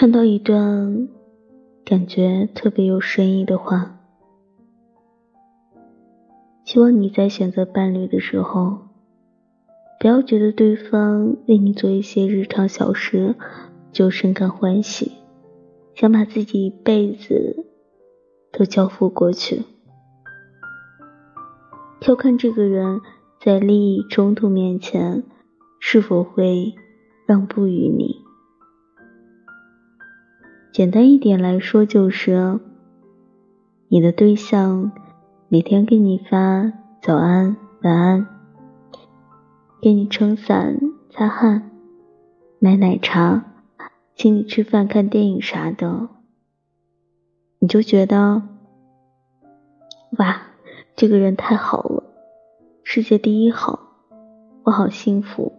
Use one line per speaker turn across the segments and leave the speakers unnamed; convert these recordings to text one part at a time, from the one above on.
看到一段感觉特别有深意的话，希望你在选择伴侣的时候，不要觉得对方为你做一些日常小事就深感欢喜，想把自己一辈子都交付过去。要看这个人在利益冲突面前是否会让步于你。简单一点来说，就是你的对象每天给你发早安、晚安，给你撑伞、擦汗、买奶茶，请你吃饭、看电影啥的，你就觉得哇，这个人太好了，世界第一好，我好幸福，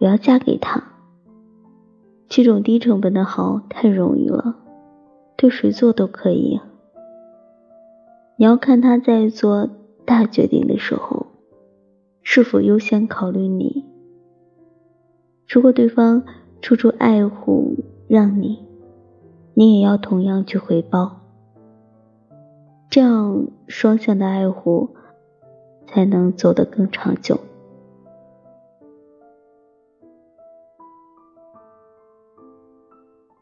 我要嫁给他。这种低成本的好太容易了，对谁做都可以。你要看他在做大决定的时候，是否优先考虑你。如果对方处处爱护让你，你也要同样去回报，这样双向的爱护才能走得更长久。